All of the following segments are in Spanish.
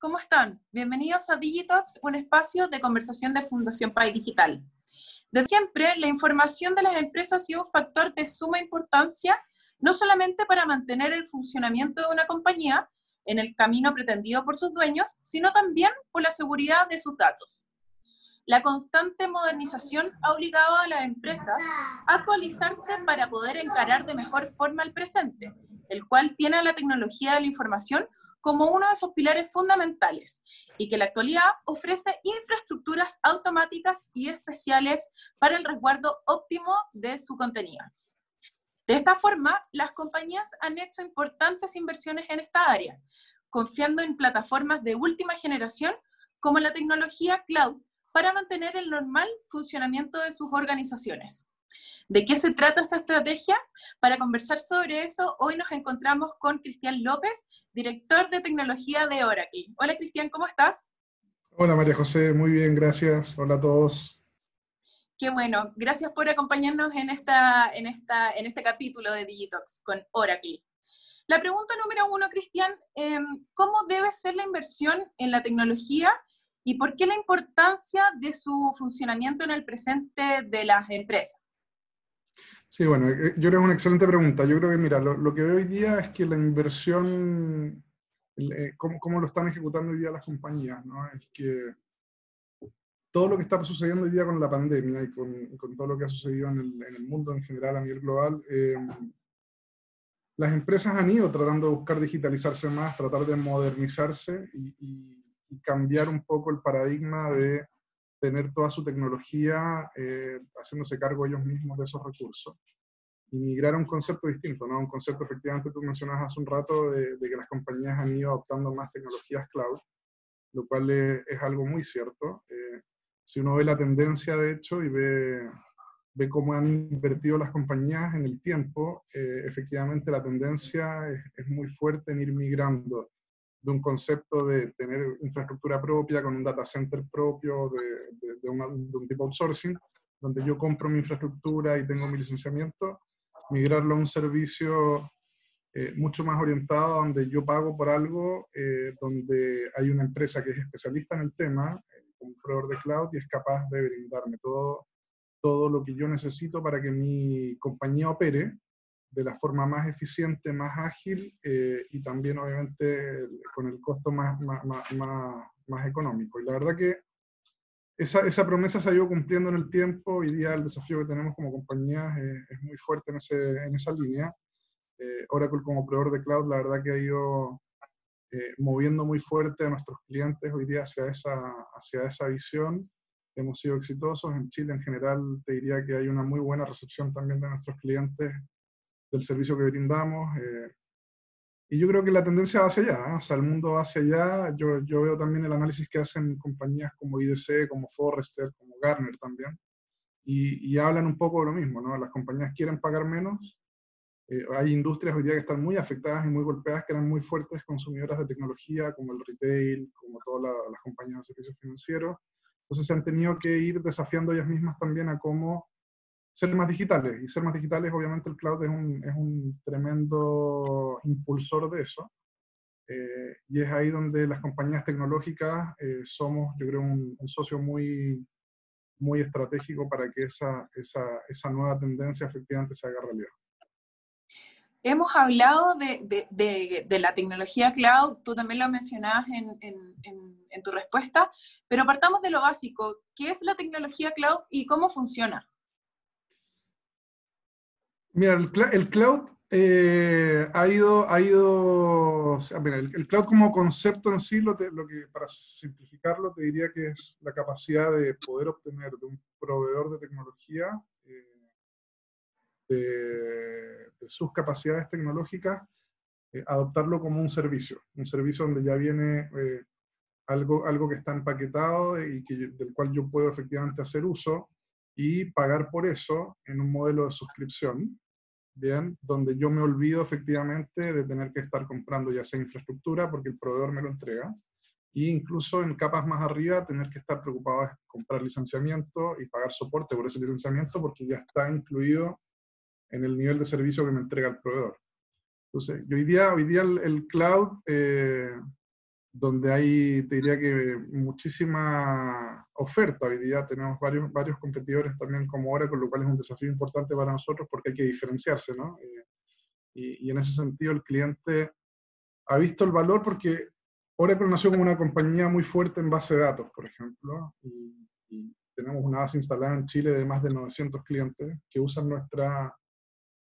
¿cómo están? Bienvenidos a Digitox, un espacio de conversación de Fundación Pai Digital. De siempre, la información de las empresas ha sido un factor de suma importancia, no solamente para mantener el funcionamiento de una compañía en el camino pretendido por sus dueños, sino también por la seguridad de sus datos. La constante modernización ha obligado a las empresas a actualizarse para poder encarar de mejor forma el presente, el cual tiene a la tecnología de la información como uno de sus pilares fundamentales y que en la actualidad ofrece infraestructuras automáticas y especiales para el resguardo óptimo de su contenido. De esta forma, las compañías han hecho importantes inversiones en esta área, confiando en plataformas de última generación como la tecnología cloud para mantener el normal funcionamiento de sus organizaciones. ¿De qué se trata esta estrategia? Para conversar sobre eso, hoy nos encontramos con Cristian López, director de tecnología de Oracle. Hola Cristian, ¿cómo estás? Hola María José, muy bien, gracias. Hola a todos. Qué bueno, gracias por acompañarnos en, esta, en, esta, en este capítulo de Digitox con Oracle. La pregunta número uno, Cristian, em, ¿cómo debe ser la inversión en la tecnología ¿Y por qué la importancia de su funcionamiento en el presente de las empresas? Sí, bueno, eh, yo creo que es una excelente pregunta. Yo creo que, mira, lo, que veo hoy día es que la inversión, eh, cómo, lo están ejecutando hoy día las compañías, ¿no? Es que todo lo que está sucediendo hoy día con la pandemia y con, todo lo que ha sucedido en el, mundo en general a nivel global, eh, las empresas han ido tratando de buscar digitalizarse más, tratar de modernizarse y y cambiar un poco el paradigma de tener toda su tecnología eh, haciéndose cargo ellos mismos de esos recursos. Y migrar a un concepto distinto, ¿no? Un concepto, efectivamente, tú mencionabas hace un rato de, que las compañías han ido adoptando más tecnologías cloud, lo cual es, algo muy cierto. Eh, si uno ve la tendencia, de hecho, y ve, ve cómo han invertido las compañías en el tiempo, eh, efectivamente la tendencia es, es, muy fuerte en ir migrando de un concepto de tener infraestructura propia con un data center propio de, de, un tipo outsourcing, donde yo compro mi infraestructura y tengo mi licenciamiento, migrarlo a un servicio eh, mucho más orientado donde yo pago por algo, eh, donde hay una empresa que es especialista en el tema, eh, un proveedor de cloud, y es capaz de brindarme todo, todo lo que yo necesito para que mi compañía opere de la forma más eficiente, más ágil eh, y también obviamente con el costo más, más, más, más, económico. Y la verdad que esa, esa, promesa se ha ido cumpliendo en el tiempo. Hoy día el desafío que tenemos como compañía es muy fuerte en, ese, en esa línea. Eh, Oracle como proveedor de cloud, la verdad que ha ido eh, moviendo muy fuerte a nuestros clientes hoy día hacia esa, hacia esa visión. Hemos sido exitosos. En Chile en general te diría que hay una muy buena recepción también de nuestros clientes del servicio que brindamos. Eh, y yo creo que la tendencia va hacia allá, ¿eh? o sea, el mundo va hacia allá. Yo, yo veo también el análisis que hacen compañías como IDC, como Forrester, como Gartner también, y, y hablan un poco de lo mismo, ¿no? Las compañías quieren pagar menos. Eh, hay industrias hoy día que están muy afectadas y muy golpeadas, que eran muy fuertes consumidoras de tecnología, como el retail, como todas las compañías de servicios financieros. Entonces se han tenido que ir desafiando ellas mismas también a cómo ser más digitales. Y ser más digitales, obviamente, el cloud es un, es un tremendo impulsor de eso. Eh, y es ahí donde las compañías tecnológicas eh, somos, yo creo, un, socio muy, muy estratégico para que esa, esa, esa, nueva tendencia efectivamente se haga realidad. Hemos hablado de, de, de, la tecnología cloud, tú también lo mencionabas en, en, en, en tu respuesta, pero partamos de lo básico. ¿Qué es la tecnología cloud y cómo funciona? Mira, el, cloud eh, ha ido, ha ido el, cloud como concepto en sí, lo, que, para simplificarlo, te diría que es la capacidad de poder obtener de un proveedor de tecnología, eh, de, sus capacidades tecnológicas, eh, adoptarlo como un servicio, un servicio donde ya viene algo, algo que está empaquetado y que, del cual yo puedo efectivamente hacer uso y pagar por eso en un modelo de suscripción, ¿bien? Donde yo me olvido efectivamente de tener que estar comprando ya sea infraestructura porque el proveedor me lo entrega, e incluso en capas más arriba tener que estar preocupado de comprar licenciamiento y pagar soporte por ese licenciamiento porque ya está incluido en el nivel de servicio que me entrega el proveedor. Entonces, hoy día, hoy día el, cloud, eh, donde hay, te diría que muchísima oferta hoy día, tenemos varios, varios competidores también como ahora, con lo cual es un desafío importante para nosotros porque hay que diferenciarse, ¿no? Eh, y, en ese sentido el cliente ha visto el valor porque Oracle nació como una compañía muy fuerte en base de datos, por ejemplo, y, y tenemos una base instalada en Chile de más de 900 clientes que usan nuestra,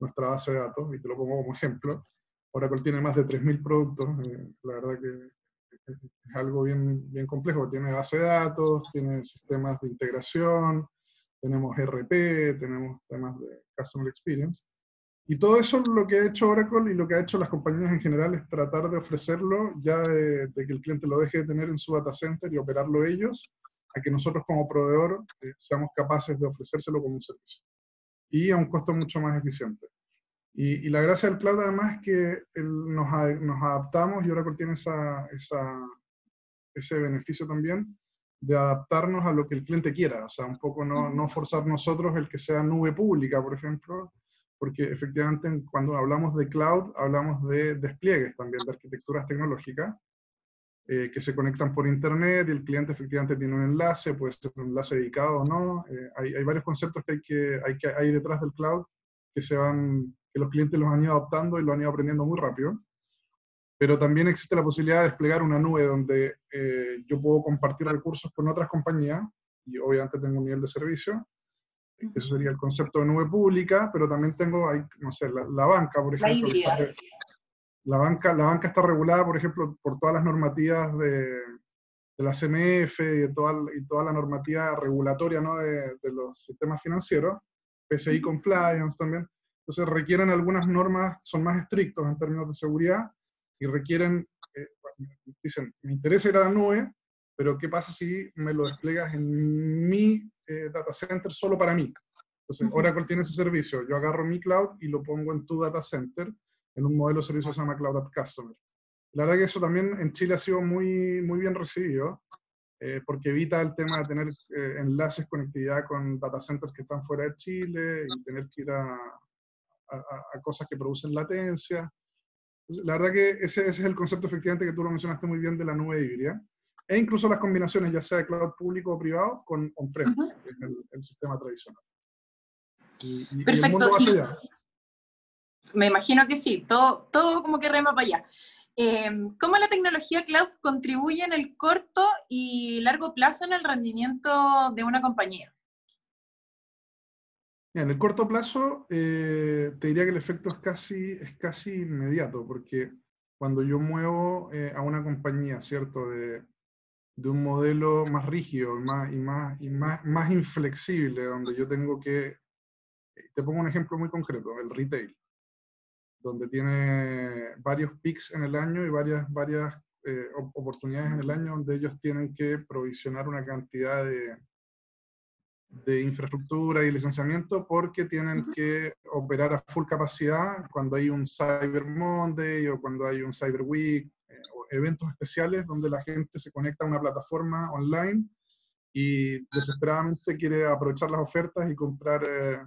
nuestra base de datos, y te lo pongo como ejemplo. Oracle tiene más de 3.000 productos, eh, la verdad que es algo bien, bien complejo. Tiene base de datos, tiene sistemas de integración, tenemos RP, tenemos temas de Customer Experience. Y todo eso lo que ha hecho Oracle y lo que ha hecho las compañías en general es tratar de ofrecerlo ya de, que el cliente lo deje de tener en su data center y operarlo ellos, a que nosotros como proveedor eh, seamos capaces de ofrecérselo como un servicio. Y a un costo mucho más eficiente. Y, la gracia del cloud además es que nos, nos, adaptamos y Oracle tiene esa, esa, ese beneficio también de adaptarnos a lo que el cliente quiera, o sea, un poco no, no forzar nosotros el que sea nube pública, por ejemplo, porque efectivamente cuando hablamos de cloud hablamos de despliegues también, de arquitecturas tecnológicas, eh, que se conectan por internet y el cliente efectivamente tiene un enlace, puede ser un enlace dedicado o no, eh, hay, hay, varios conceptos que hay, que, hay que hay detrás del cloud que se van que los clientes los han ido adoptando y lo han ido aprendiendo muy rápido. Pero también existe la posibilidad de desplegar una nube donde eh, yo puedo compartir recursos con otras compañías y obviamente tengo un nivel de servicio. Eso sería el concepto de nube pública, pero también tengo, hay, no sé, la, banca, por ejemplo. La, la, banca, la banca está regulada, por ejemplo, por todas las normativas de, de la CMF y, de toda, y toda la normativa regulatoria ¿no? de, de los sistemas financieros, PCI Compliance también. Entonces requieren algunas normas, son más estrictos en términos de seguridad y requieren, eh, dicen, me interesa ir a la nube, pero ¿qué pasa si me lo desplegas en mi eh, data center solo para mí? Entonces, Oracle tiene ese servicio. Yo agarro mi cloud y lo pongo en tu data center en un modelo de servicio que se llama Cloud at Customer. La verdad que eso también en Chile ha sido muy, muy bien recibido, eh, porque evita el tema de tener enlaces, conectividad con data centers que están fuera de Chile y tener que ir a, a, cosas que producen latencia. La verdad que ese, ese, es el concepto efectivamente que tú lo mencionaste muy bien de la nube híbrida. E incluso las combinaciones, ya sea de cloud público o privado, con on-premise, que es el, sistema tradicional. Perfecto. Me imagino que sí, todo, todo como que rema para allá. Eh, ¿Cómo la tecnología cloud contribuye en el corto y largo plazo en el rendimiento de una compañía? En el corto plazo, eh, te diría que el efecto es casi, es casi inmediato, porque cuando yo muevo eh, a una compañía, ¿cierto? De, de, un modelo más rígido y, más, y, más, y más, más inflexible, donde yo tengo que, eh, te pongo un ejemplo muy concreto, el retail, donde tiene varios peaks en el año y varias, varias oportunidades en el año donde ellos tienen que provisionar una cantidad de, de infraestructura y licenciamiento porque tienen que operar a full capacidad cuando hay un Cyber Monday o cuando hay un Cyber Week eh, o eventos especiales donde la gente se conecta a una plataforma online y desesperadamente quiere aprovechar las ofertas y comprar, eh,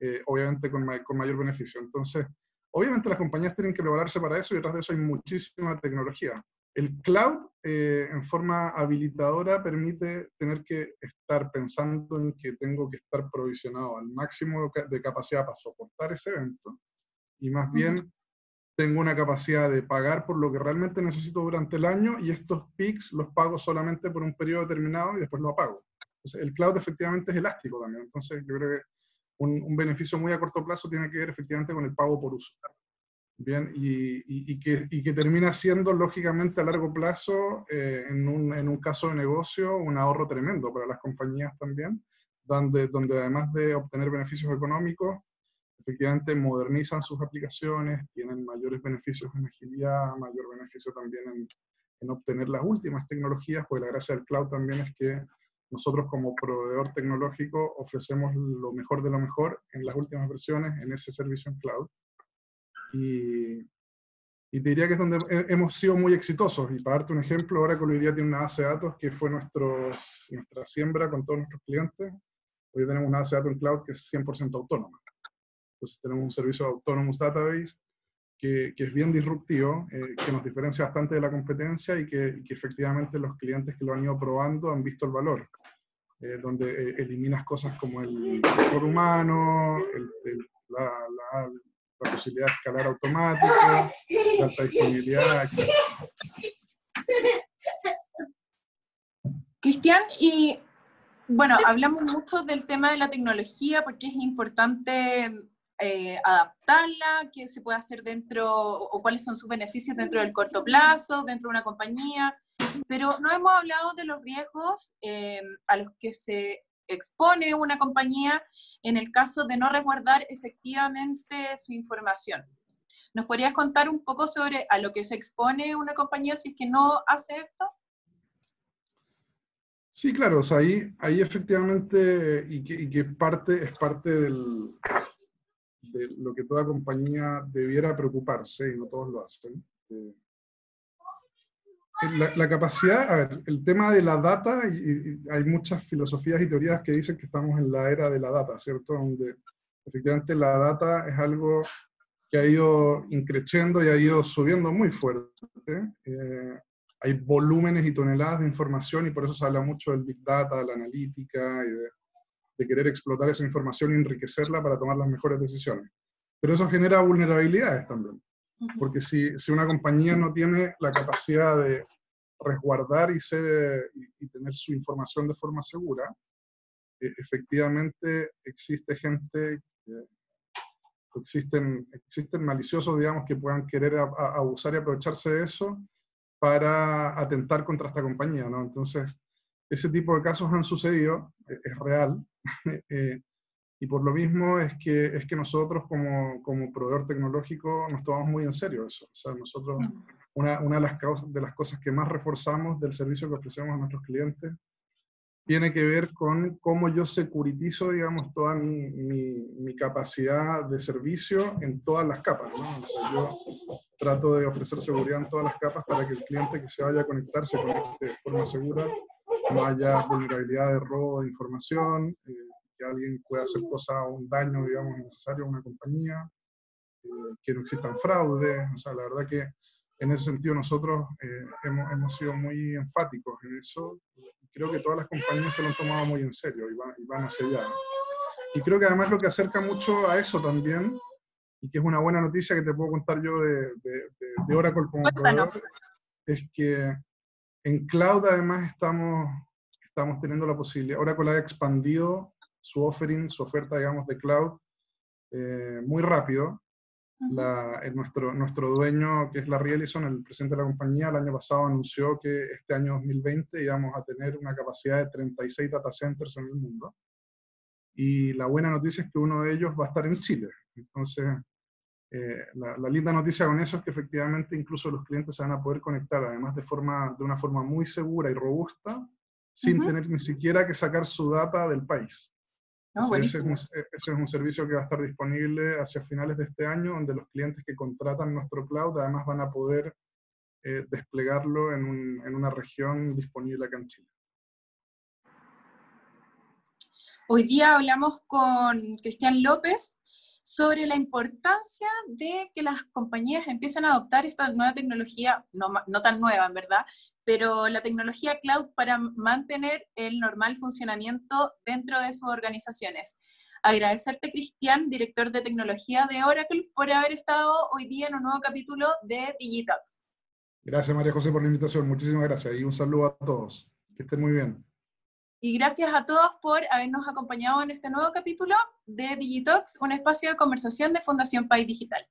eh, obviamente, con, con, mayor beneficio. Entonces, obviamente las compañías tienen que prepararse para eso y detrás de eso hay muchísima tecnología. El cloud eh, en forma habilitadora permite tener que estar pensando en que tengo que estar provisionado al máximo de capacidad para soportar ese evento y más bien tengo una capacidad de pagar por lo que realmente necesito durante el año y estos peaks los pago solamente por un periodo determinado y después lo apago. Entonces, el cloud efectivamente es elástico también. Entonces, yo creo que un, un beneficio muy a corto plazo tiene que ver efectivamente con el pago por uso. Bien, y, que, que, termina siendo, lógicamente, a largo plazo, eh, en, un, en, un, caso de negocio, un ahorro tremendo para las compañías también, donde, donde además de obtener beneficios económicos, efectivamente modernizan sus aplicaciones, tienen mayores beneficios en agilidad, mayor beneficio también en, en obtener las últimas tecnologías, pues la gracia del cloud también es que nosotros como proveedor tecnológico ofrecemos lo mejor de lo mejor en las últimas versiones en ese servicio en cloud y, y, te diría que es donde hemos sido muy exitosos. Y para darte un ejemplo, ahora que hoy día tiene una base de datos que fue nuestros, nuestra siembra con todos nuestros clientes. Hoy tenemos una base de datos en cloud que es 100% autónoma. Entonces tenemos un servicio de Autonomous Database que, es bien disruptivo, eh, que nos diferencia bastante de la competencia y que, efectivamente los clientes que lo han ido probando han visto el valor, eh, donde eh, eliminas cosas como el error humano, la, posibilidad de escalar automático, la disponibilidad, etc. Cristian, y bueno, hablamos mucho del tema de la tecnología porque es importante eh, adaptarla, qué se puede hacer dentro o, cuáles son sus beneficios dentro del corto plazo, dentro de una compañía, pero no hemos hablado de los riesgos eh, a los que se expone una compañía en el caso de no resguardar efectivamente su información. ¿Nos podrías contar un poco sobre a lo que se expone una compañía si es que no hace esto? Sí, claro, ahí, ahí efectivamente, y que, y que parte, es parte del, de lo que toda compañía debiera preocuparse, y no todos lo hacen. Eh, la, capacidad, a ver, el tema de la data, y, hay muchas filosofías y teorías que dicen que estamos en la era de la data, ¿cierto? Donde efectivamente la data es algo que ha ido increciendo y ha ido subiendo muy fuerte. Eh, hay volúmenes y toneladas de información y por eso se habla mucho del Big Data, la analítica y de de querer explotar esa información y enriquecerla para tomar las mejores decisiones. Pero eso genera vulnerabilidades también, porque si, si una compañía no tiene la capacidad de resguardar y, ser, y, tener su información de forma segura, eh, efectivamente existe gente, existen, existen maliciosos, digamos, que puedan querer abusar y aprovecharse de eso para atentar contra esta compañía, ¿no? Entonces, ese tipo de casos han sucedido, e, es real, eh, y por lo mismo es que, es que nosotros como, como, proveedor tecnológico nos tomamos muy en serio eso. O sea, nosotros, una, una de, las causas, de las cosas que más reforzamos del servicio que ofrecemos a nuestros clientes tiene que ver con cómo yo securitizo, digamos, toda mi, mi, mi capacidad de servicio en todas las capas. ¿no? O sea, yo trato de ofrecer seguridad en todas las capas para que el cliente que se vaya a conectar se conecte de forma segura no haya vulnerabilidad de robo de información, eh, que alguien pueda hacer cosas un daño, digamos, innecesario a una compañía, eh, que no existan fraudes. O sea, la verdad que en ese sentido nosotros eh, hemos, hemos, sido muy enfáticos en eso. Creo que todas las compañías se lo han tomado muy en serio y, van, y van hacia allá. Y creo que además lo que acerca mucho a eso también, y que es una buena noticia que te puedo contar yo de, de, de Oracle como proveedor, es que en cloud además estamos, estamos teniendo la posibilidad, Oracle ha expandido su offering, su oferta, digamos, de cloud eh, muy rápido. nuestro, nuestro dueño, que es Larry Ellison, el presidente de la compañía, el año pasado anunció que este año 2020 íbamos a tener una capacidad de 36 data centers en el mundo. Y la buena noticia es que uno de ellos va a estar en Chile. Entonces, eh, la, linda noticia con eso es que efectivamente incluso los clientes se van a poder conectar, además de, forma, de una forma muy segura y robusta, sin tener ni siquiera que sacar su data del país. Ese, es un, ese, es un, servicio que va a estar disponible hacia finales de este año, donde los clientes que contratan nuestro cloud además van a poder eh, desplegarlo en, un, en una región disponible acá en Chile. Hoy día hablamos con Cristian López, sobre la importancia de que las compañías empiecen a adoptar esta nueva tecnología, no, no tan nueva en verdad, pero la tecnología cloud para mantener el normal funcionamiento dentro de sus organizaciones. Agradecerte, Cristian, director de tecnología de Oracle, por haber estado hoy día en un nuevo capítulo de Digitox. Gracias, María José, por la invitación. Muchísimas gracias y un saludo a todos. Que estén muy bien. Y gracias a todos por habernos acompañado en este nuevo capítulo de Digitox, un espacio de conversación de Fundación País Digital.